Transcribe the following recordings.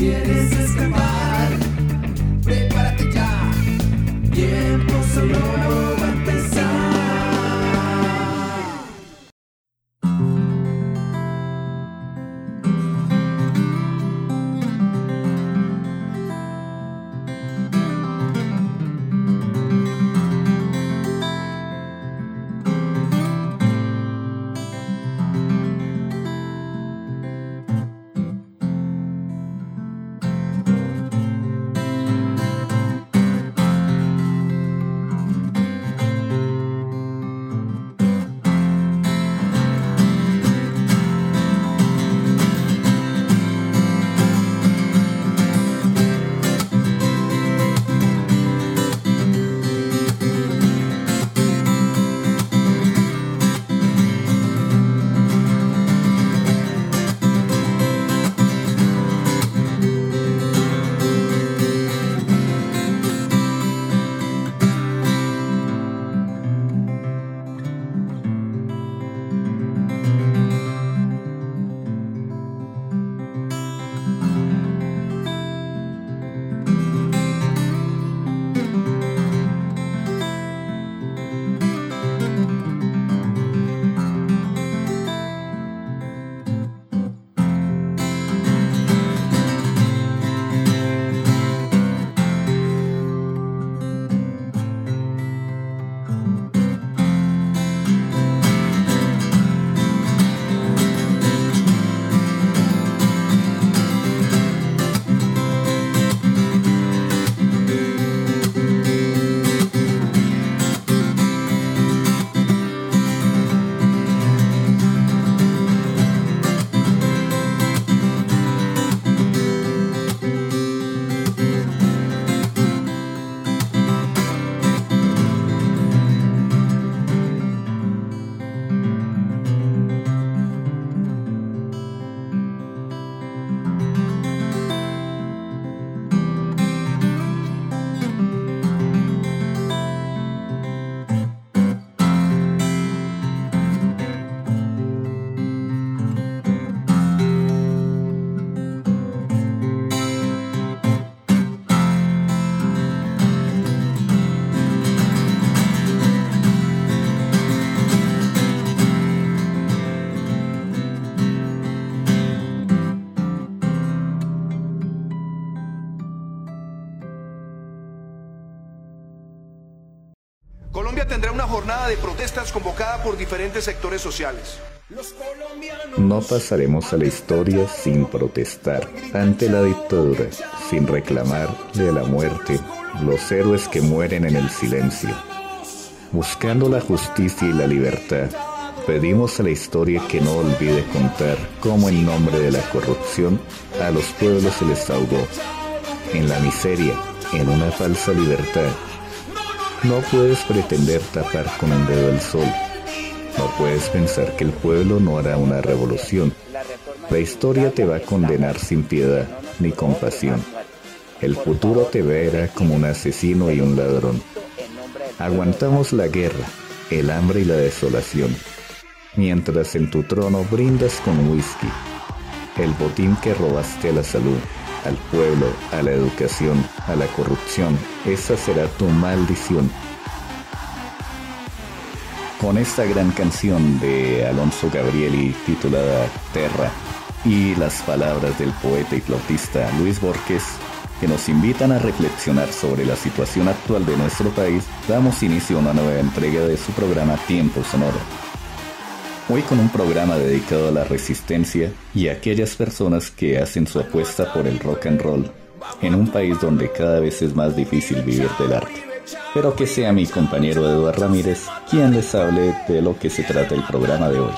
quieres protestas por diferentes sectores sociales. No pasaremos a la historia sin protestar ante la dictadura, sin reclamar de la muerte, los héroes que mueren en el silencio. Buscando la justicia y la libertad, pedimos a la historia que no olvide contar cómo en nombre de la corrupción a los pueblos se les ahogó. En la miseria, en una falsa libertad, no puedes pretender tapar con un dedo el sol. No puedes pensar que el pueblo no hará una revolución. La historia te va a condenar sin piedad ni compasión. El futuro te verá como un asesino y un ladrón. Aguantamos la guerra, el hambre y la desolación, mientras en tu trono brindas con whisky, el botín que robaste la salud, al pueblo, a la educación, a la corrupción. Esa será tu maldición. Con esta gran canción de Alonso Gabrieli titulada Terra y las palabras del poeta y flautista Luis Borges que nos invitan a reflexionar sobre la situación actual de nuestro país, damos inicio a una nueva entrega de su programa Tiempo Sonoro. Hoy con un programa dedicado a la resistencia y a aquellas personas que hacen su apuesta por el rock and roll en un país donde cada vez es más difícil vivir del arte. Pero que sea mi compañero Eduardo Ramírez quien les hable de lo que se trata el programa de hoy.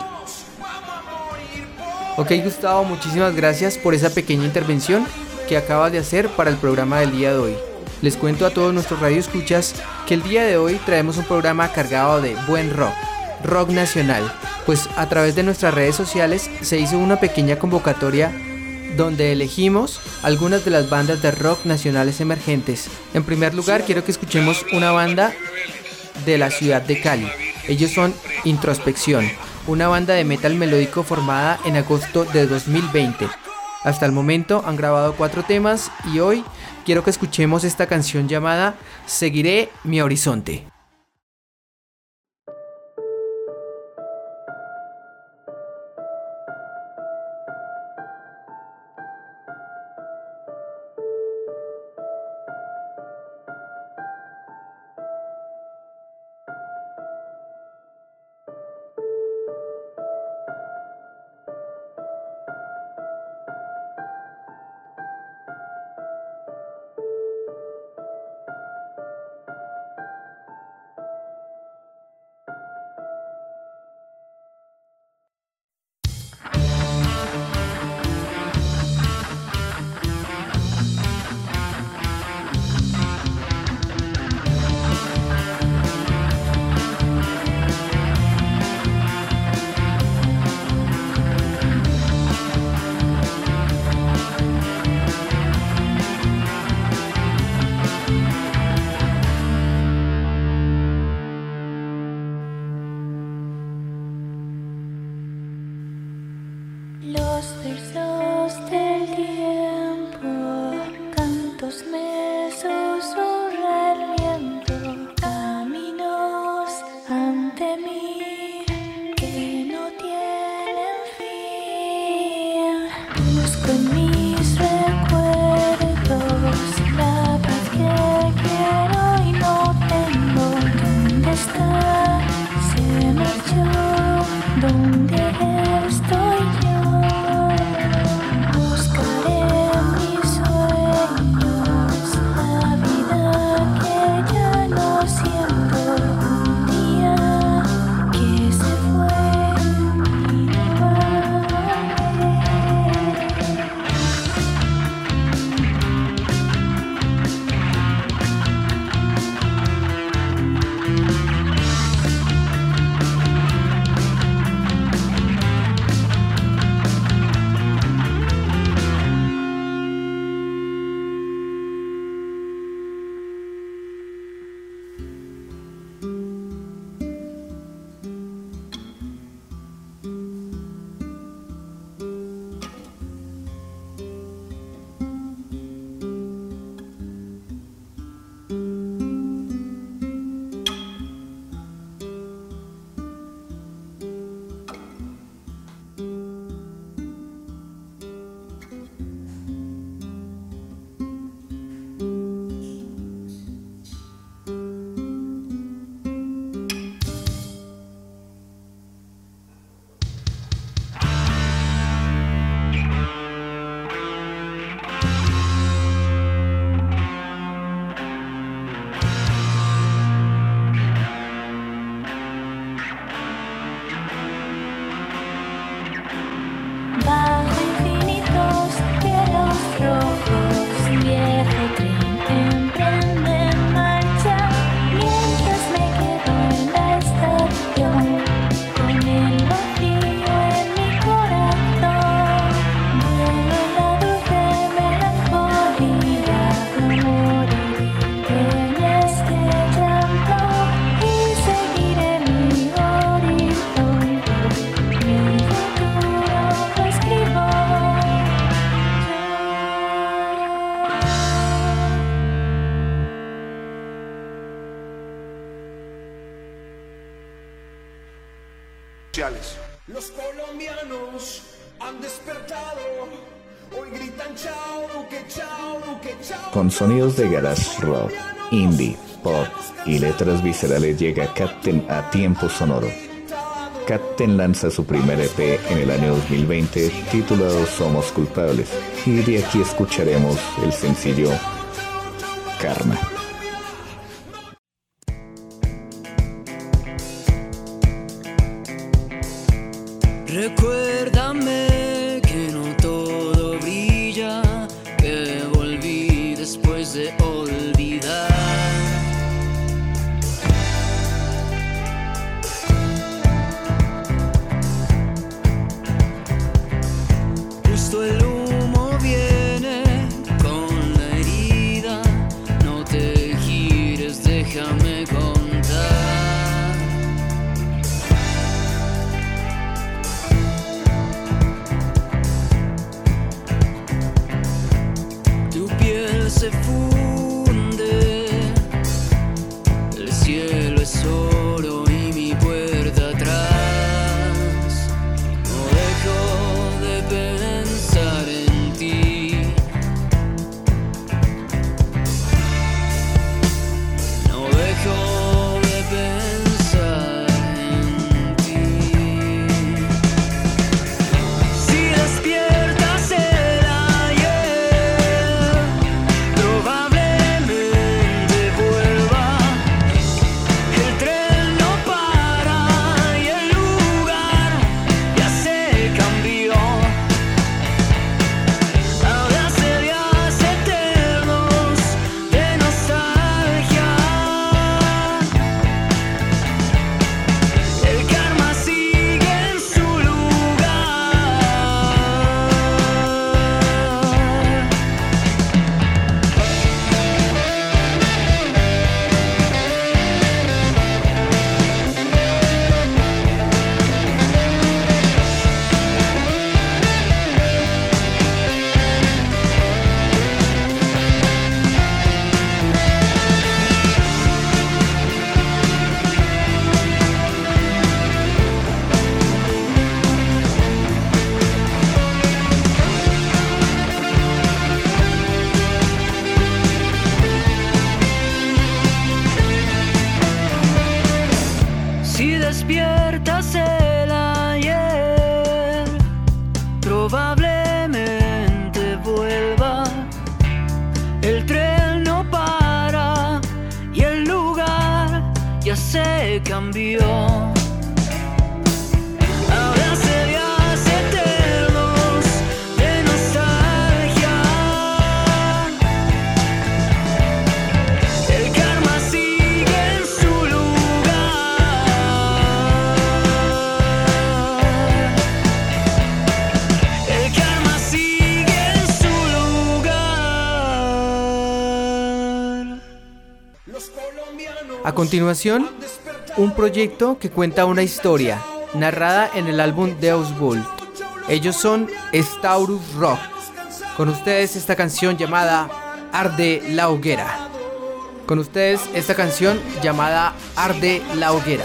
Ok Gustavo, muchísimas gracias por esa pequeña intervención que acabas de hacer para el programa del día de hoy. Les cuento a todos nuestros radioescuchas que el día de hoy traemos un programa cargado de buen rock, rock nacional, pues a través de nuestras redes sociales se hizo una pequeña convocatoria donde elegimos algunas de las bandas de rock nacionales emergentes. En primer lugar, quiero que escuchemos una banda de la ciudad de Cali. Ellos son Introspección, una banda de metal melódico formada en agosto de 2020. Hasta el momento han grabado cuatro temas y hoy quiero que escuchemos esta canción llamada Seguiré mi horizonte. Sonidos de garage rock, indie, pop y letras viscerales llega Captain a tiempo sonoro. Captain lanza su primer EP en el año 2020 titulado Somos culpables y de aquí escucharemos el sencillo Karma. Continuación, un proyecto que cuenta una historia narrada en el álbum Deus Vult. Ellos son Staurus Rock. Con ustedes esta canción llamada Arde la Hoguera. Con ustedes esta canción llamada Arde la Hoguera.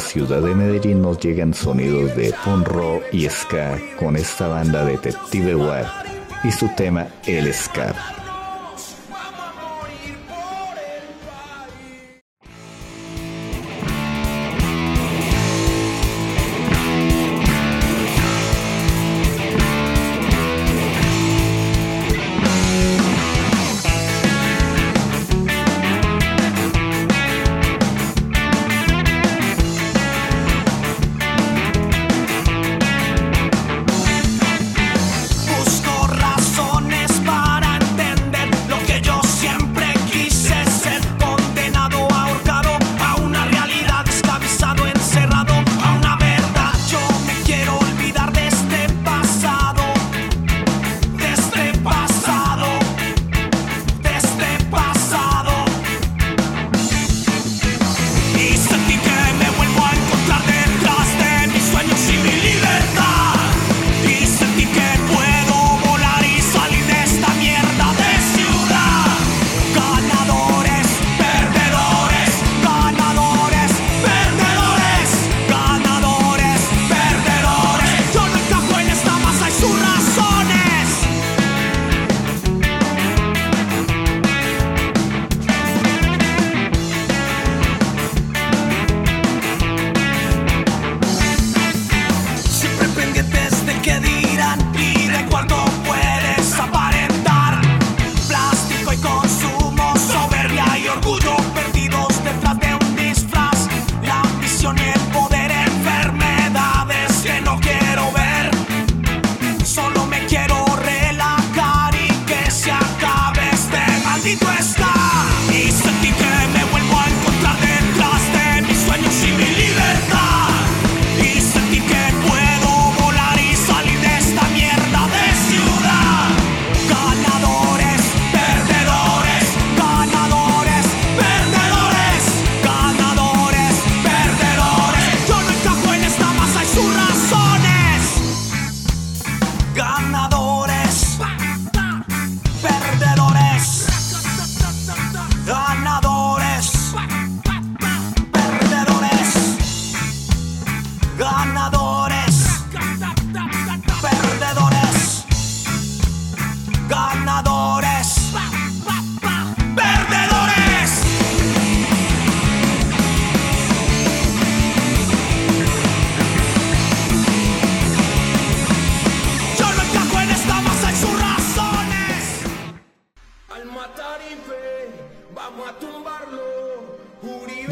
Ciudad de Medellín nos llegan sonidos de punk y ska con esta banda Detective War y su tema El Ska.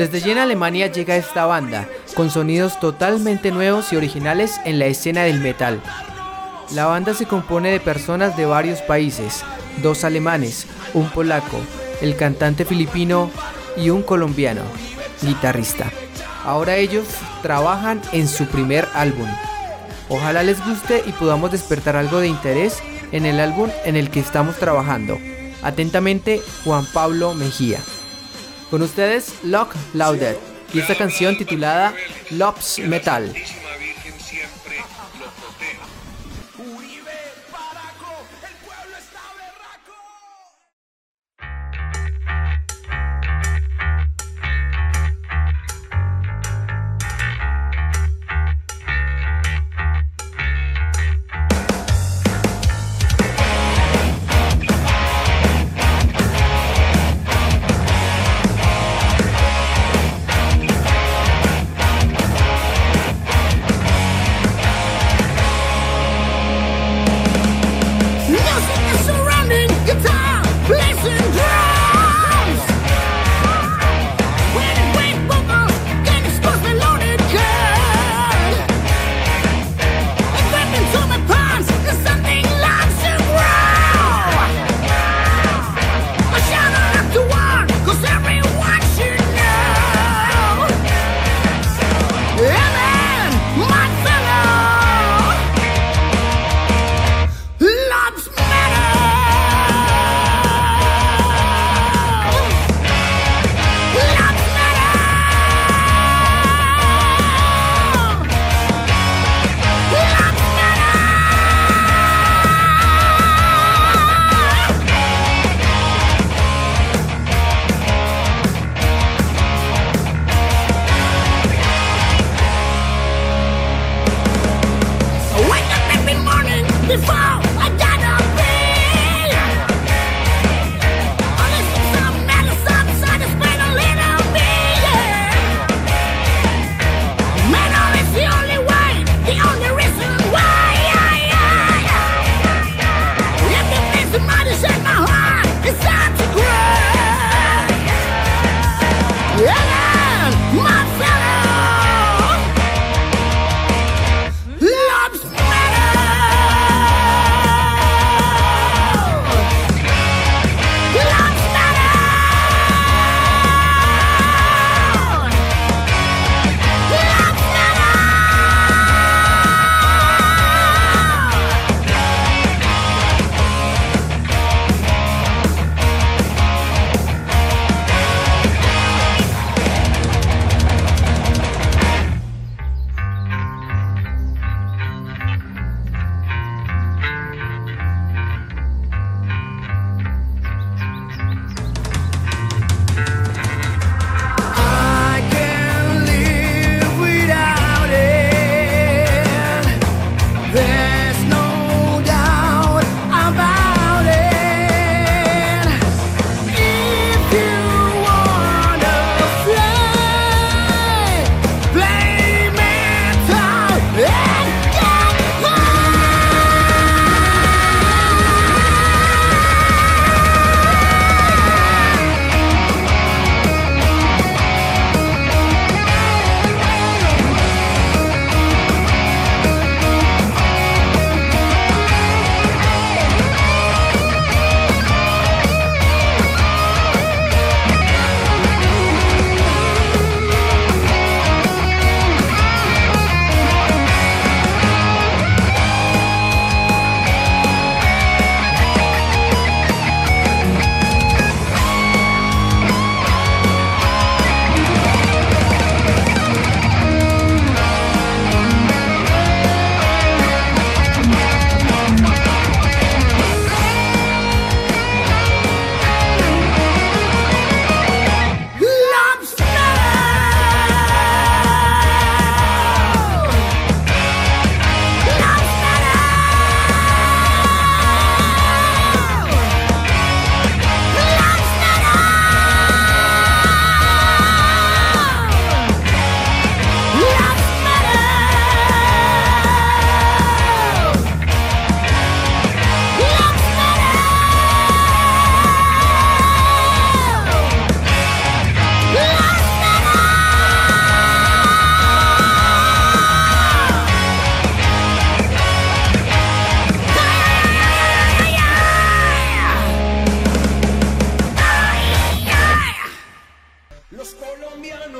Desde Jena, Alemania llega esta banda, con sonidos totalmente nuevos y originales en la escena del metal. La banda se compone de personas de varios países, dos alemanes, un polaco, el cantante filipino y un colombiano, guitarrista. Ahora ellos trabajan en su primer álbum. Ojalá les guste y podamos despertar algo de interés en el álbum en el que estamos trabajando. Atentamente, Juan Pablo Mejía. Con ustedes, Lock Louded y esta canción titulada Lops Metal.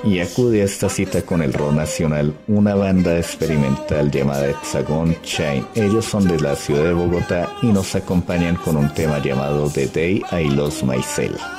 y acude a esta cita con el rock nacional, una banda experimental llamada Hexagon Chain. Ellos son de la ciudad de Bogotá y nos acompañan con un tema llamado The Day I Lost Myself.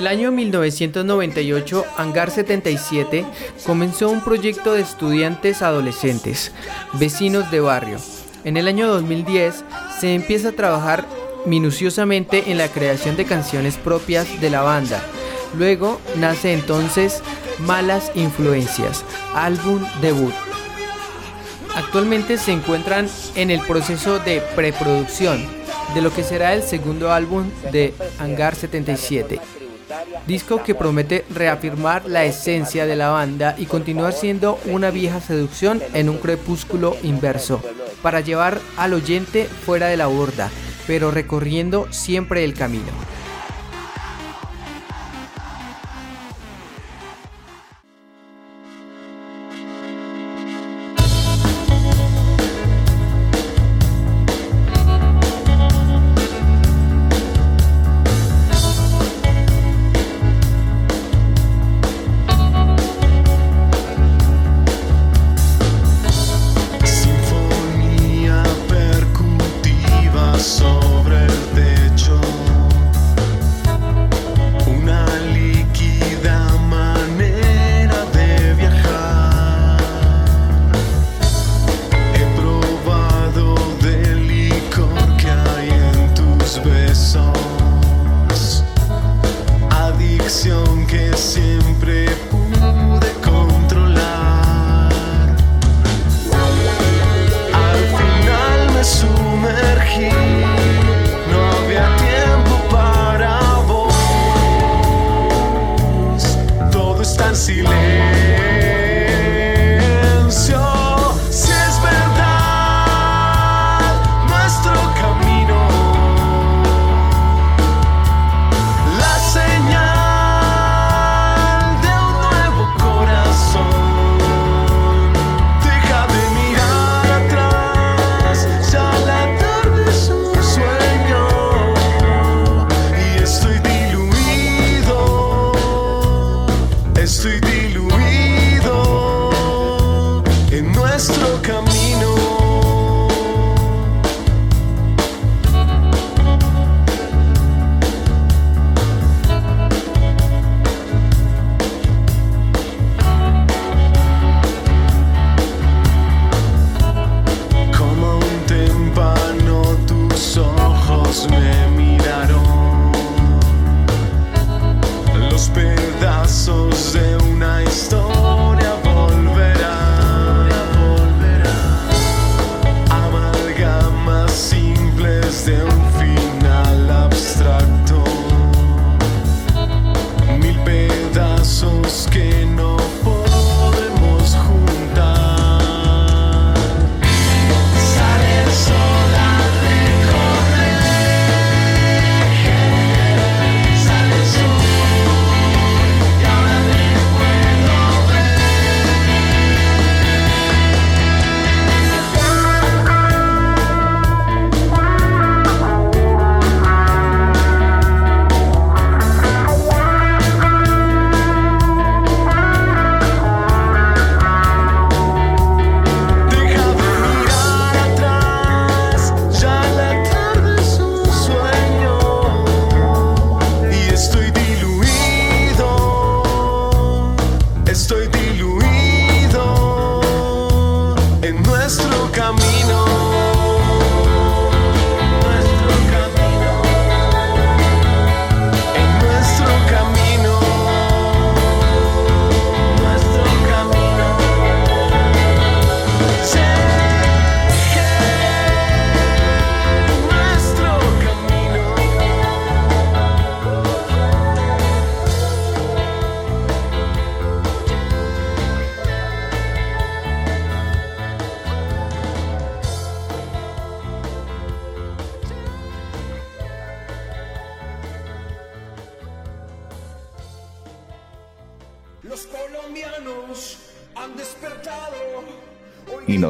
El año 1998, Hangar 77 comenzó un proyecto de estudiantes adolescentes, vecinos de barrio. En el año 2010 se empieza a trabajar minuciosamente en la creación de canciones propias de la banda. Luego nace entonces Malas Influencias, álbum debut. Actualmente se encuentran en el proceso de preproducción de lo que será el segundo álbum de Hangar 77. Disco que promete reafirmar la esencia de la banda y continuar siendo una vieja seducción en un crepúsculo inverso, para llevar al oyente fuera de la borda, pero recorriendo siempre el camino.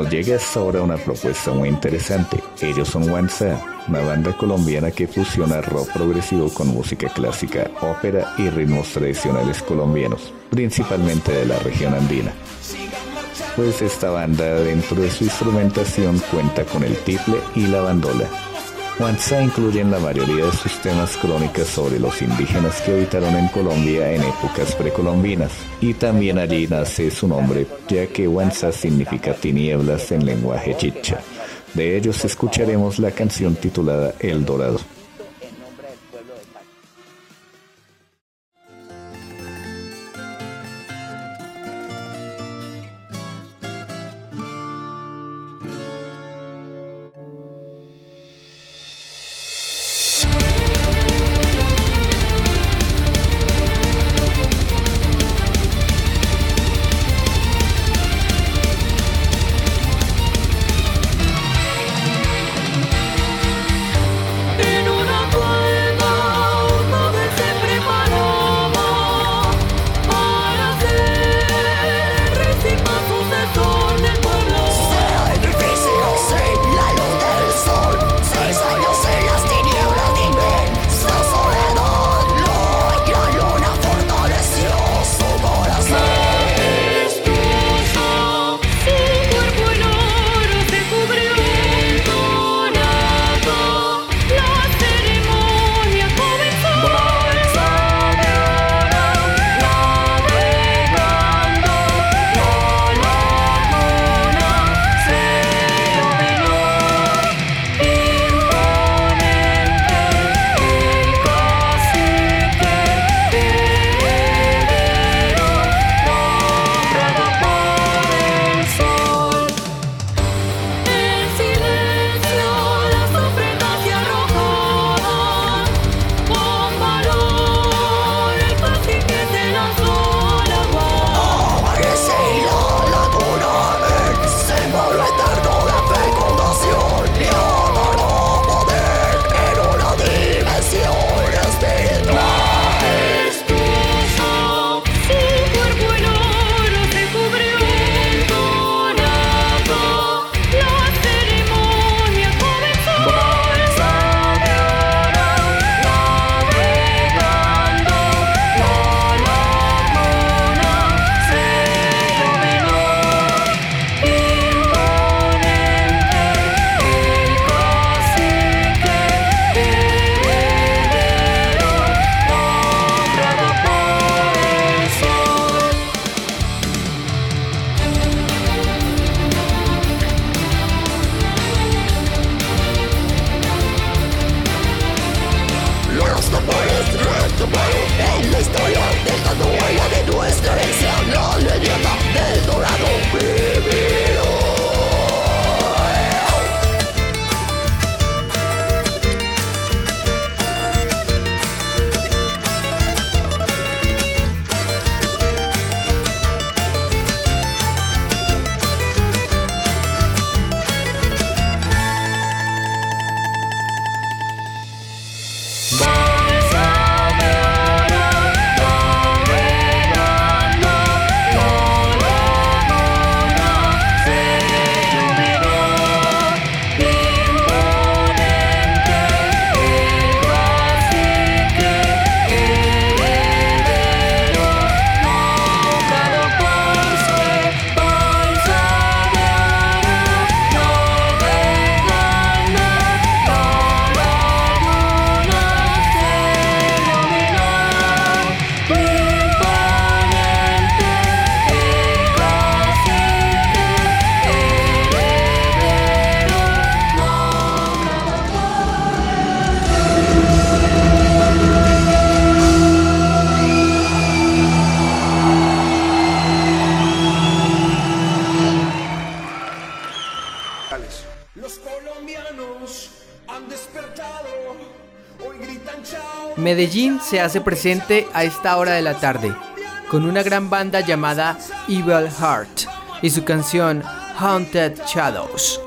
Nos llega hasta ahora una propuesta muy interesante. Ellos son Wanza, una banda colombiana que fusiona rock progresivo con música clásica, ópera y ritmos tradicionales colombianos, principalmente de la región andina. Pues esta banda dentro de su instrumentación cuenta con el tiple y la bandola. Juanza incluye en la mayoría de sus temas crónicas sobre los indígenas que habitaron en Colombia en épocas precolombinas, y también allí nace su nombre, ya que Huancha significa tinieblas en lenguaje chicha. De ellos escucharemos la canción titulada El Dorado. Medellín se hace presente a esta hora de la tarde con una gran banda llamada Evil Heart y su canción Haunted Shadows.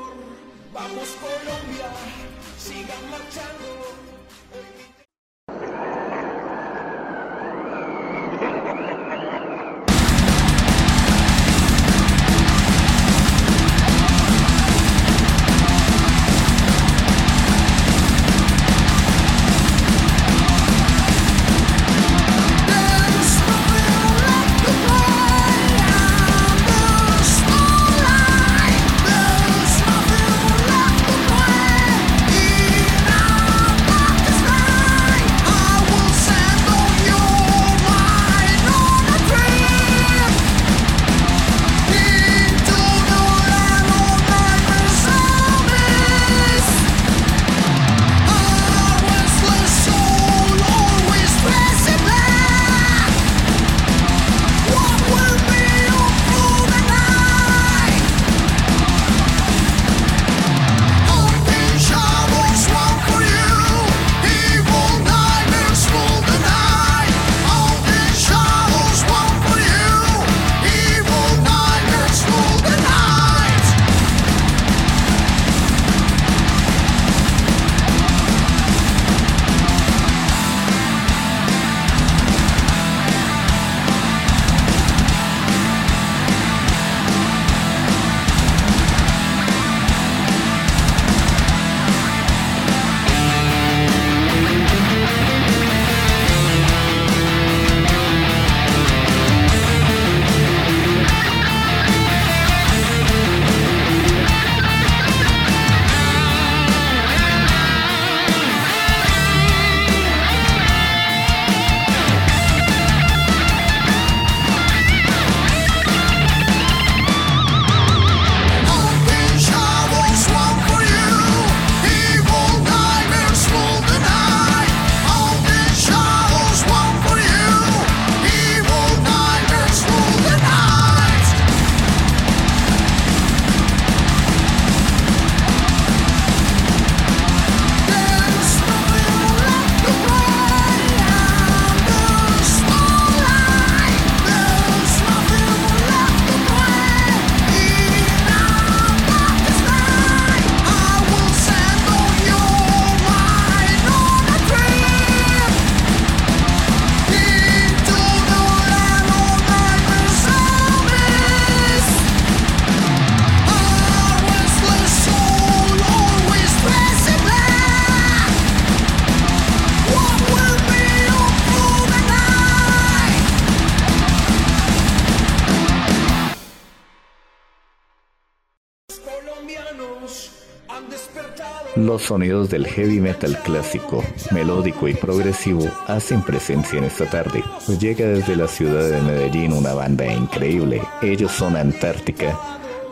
Los sonidos del heavy metal clásico, melódico y progresivo hacen presencia en esta tarde, pues llega desde la ciudad de Medellín una banda increíble. Ellos son Antártica,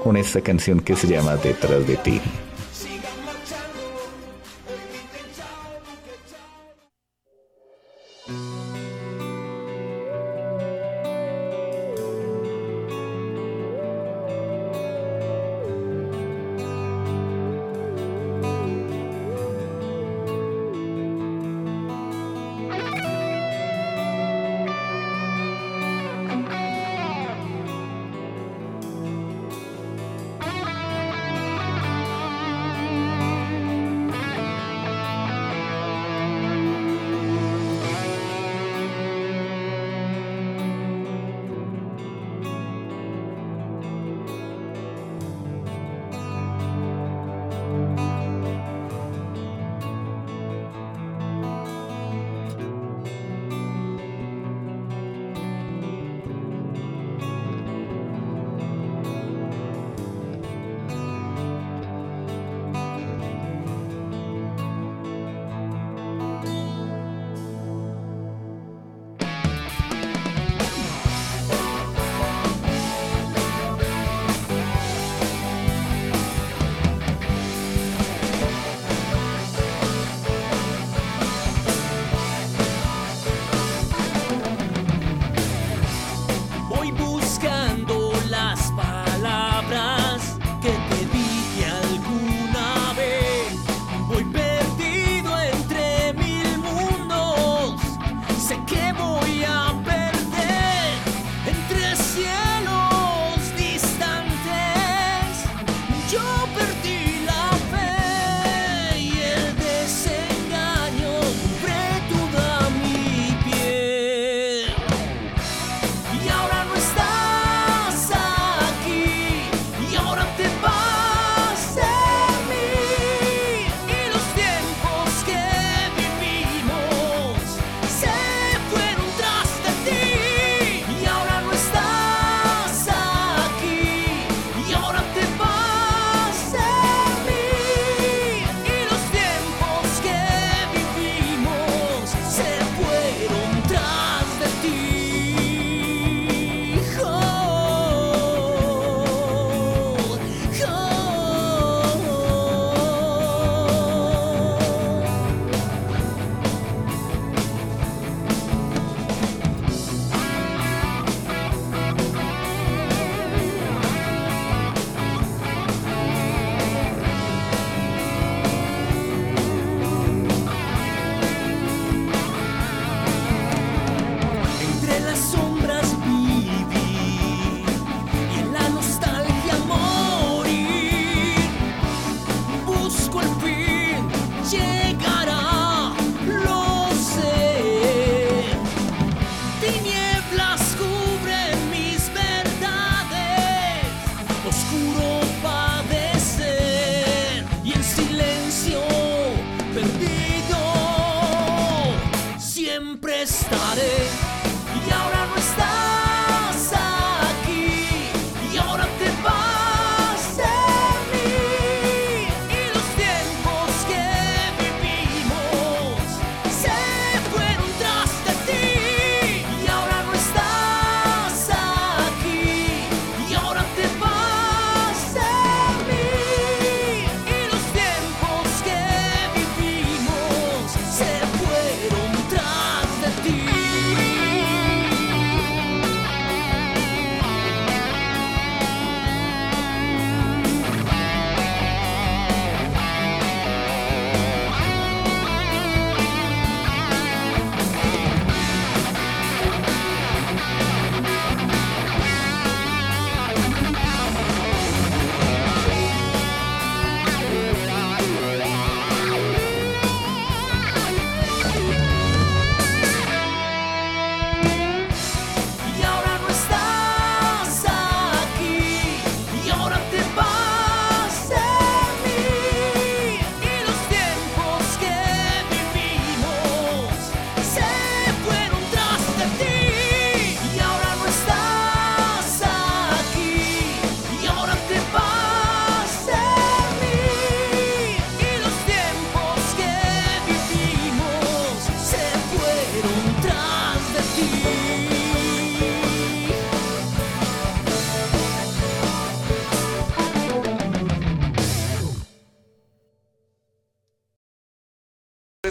con esta canción que se llama Detrás de ti.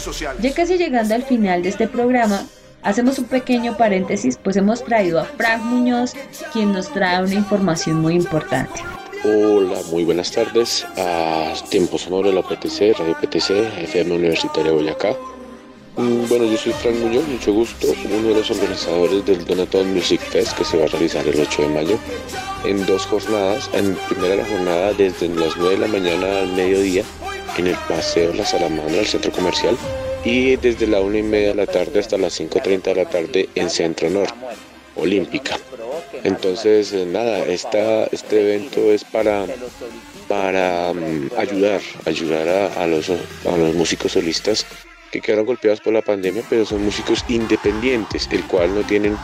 Sociales. Ya casi llegando al final de este programa, hacemos un pequeño paréntesis, pues hemos traído a Frank Muñoz, quien nos trae una información muy importante. Hola, muy buenas tardes a Tiempo Sonoro de la PTC, Radio PTC, FM Universitaria Boyacá. Mm, Bueno, yo soy Frank Muñoz, mucho gusto, uno de los organizadores del Donaton Music Fest que se va a realizar el 8 de mayo en dos jornadas. En primera la jornada desde las 9 de la mañana al mediodía en el Paseo La Salamandra, el centro comercial, y desde la 1 y media de la tarde hasta las 5.30 de la tarde en Centro Norte, Olímpica. Entonces, eh, nada, esta, este evento es para, para mm, ayudar, ayudar a, a los, a los músicos solistas que quedaron golpeados por la pandemia, pero son músicos independientes, el cual no tienen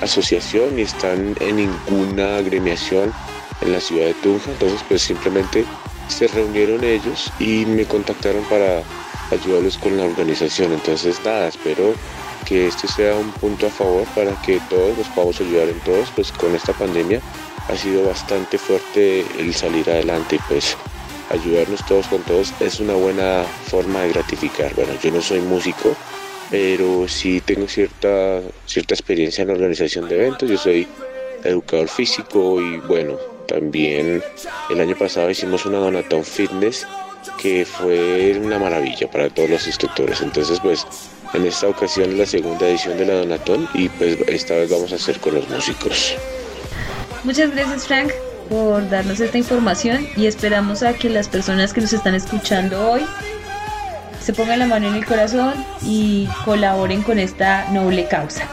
asociación ni están en ninguna agremiación en la ciudad de Tunja. Entonces, pues simplemente se reunieron ellos y me contactaron para ayudarlos con la organización. Entonces, nada, espero que este sea un punto a favor para que todos nos podamos ayudar en todos, pues con esta pandemia ha sido bastante fuerte el salir adelante y pues ayudarnos todos con todos es una buena forma de gratificar. Bueno, yo no soy músico, pero sí tengo cierta, cierta experiencia en la organización de eventos. Yo soy educador físico y bueno, también el año pasado hicimos una Donatón Fitness que fue una maravilla para todos los instructores. Entonces, pues en esta ocasión es la segunda edición de la Donatón y pues esta vez vamos a hacer con los músicos. Muchas gracias Frank por darnos esta información y esperamos a que las personas que nos están escuchando hoy se pongan la mano en el corazón y colaboren con esta noble causa.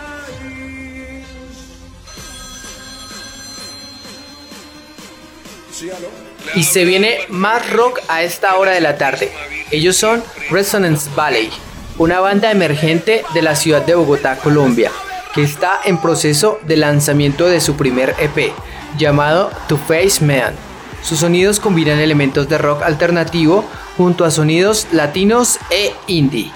Y se viene más rock a esta hora de la tarde. Ellos son Resonance Valley, una banda emergente de la ciudad de Bogotá, Colombia, que está en proceso de lanzamiento de su primer EP, llamado To Face Man. Sus sonidos combinan elementos de rock alternativo junto a sonidos latinos e indie.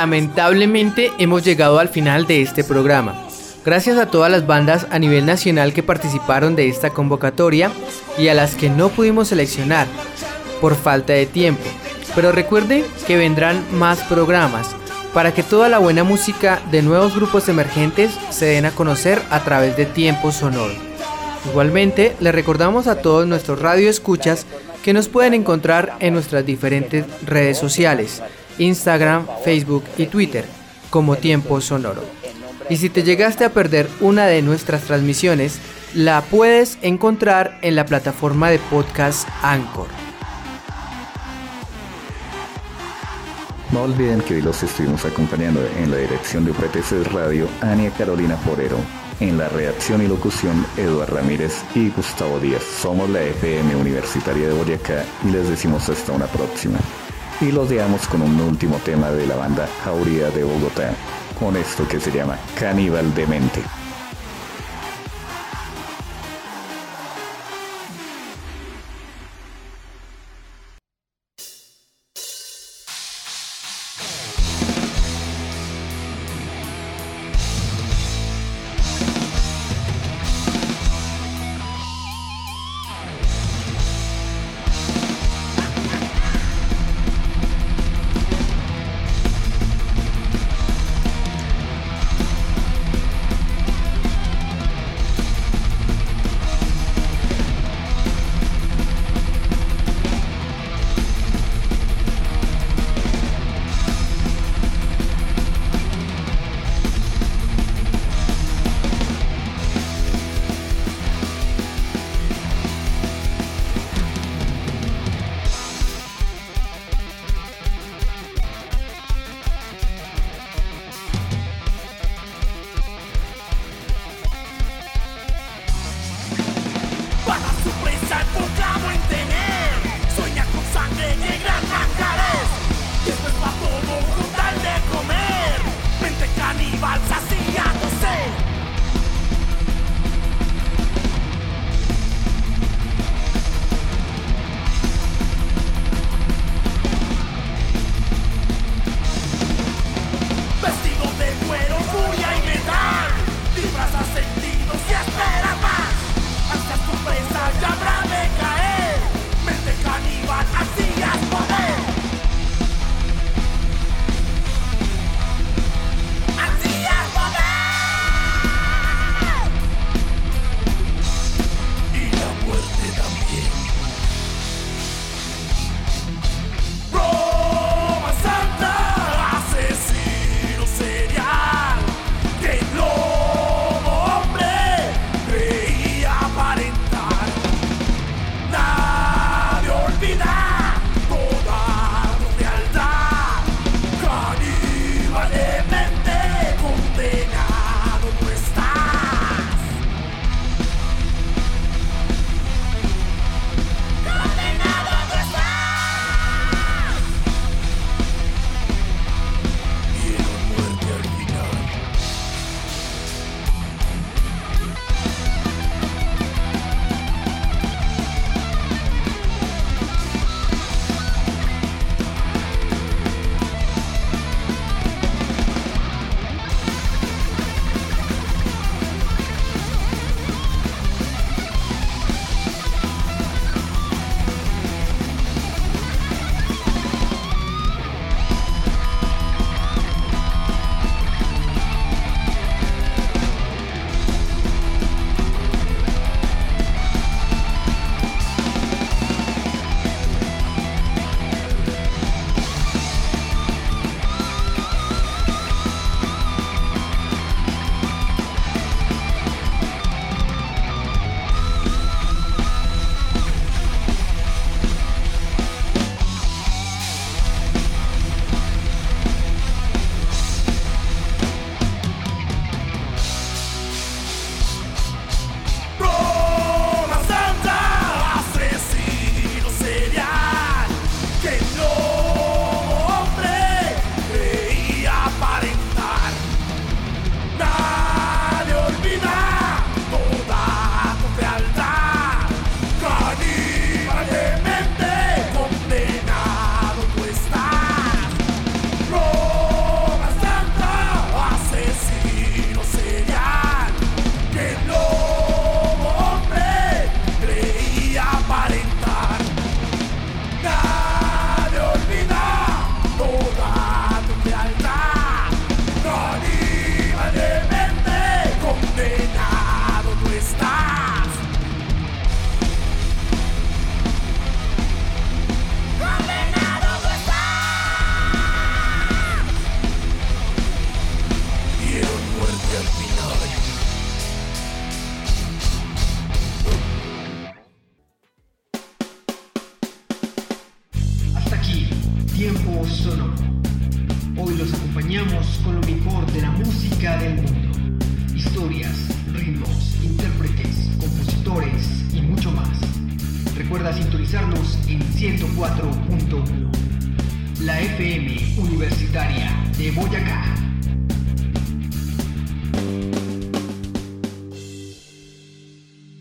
Lamentablemente hemos llegado al final de este programa. Gracias a todas las bandas a nivel nacional que participaron de esta convocatoria y a las que no pudimos seleccionar por falta de tiempo. Pero recuerden que vendrán más programas para que toda la buena música de nuevos grupos emergentes se den a conocer a través de Tiempo Sonoro. Igualmente, les recordamos a todos nuestros radioescuchas que nos pueden encontrar en nuestras diferentes redes sociales, Instagram, Facebook y Twitter, como Tiempo Sonoro. Y si te llegaste a perder una de nuestras transmisiones, la puedes encontrar en la plataforma de podcast Anchor. No olviden que hoy los estuvimos acompañando en la dirección de UPTC Radio, Ania Carolina Forero. En la redacción y locución, Eduardo Ramírez y Gustavo Díaz. Somos la FM Universitaria de Boyacá y les decimos hasta una próxima. Y los dejamos con un último tema de la banda Jauría de Bogotá, con esto que se llama Caníbal de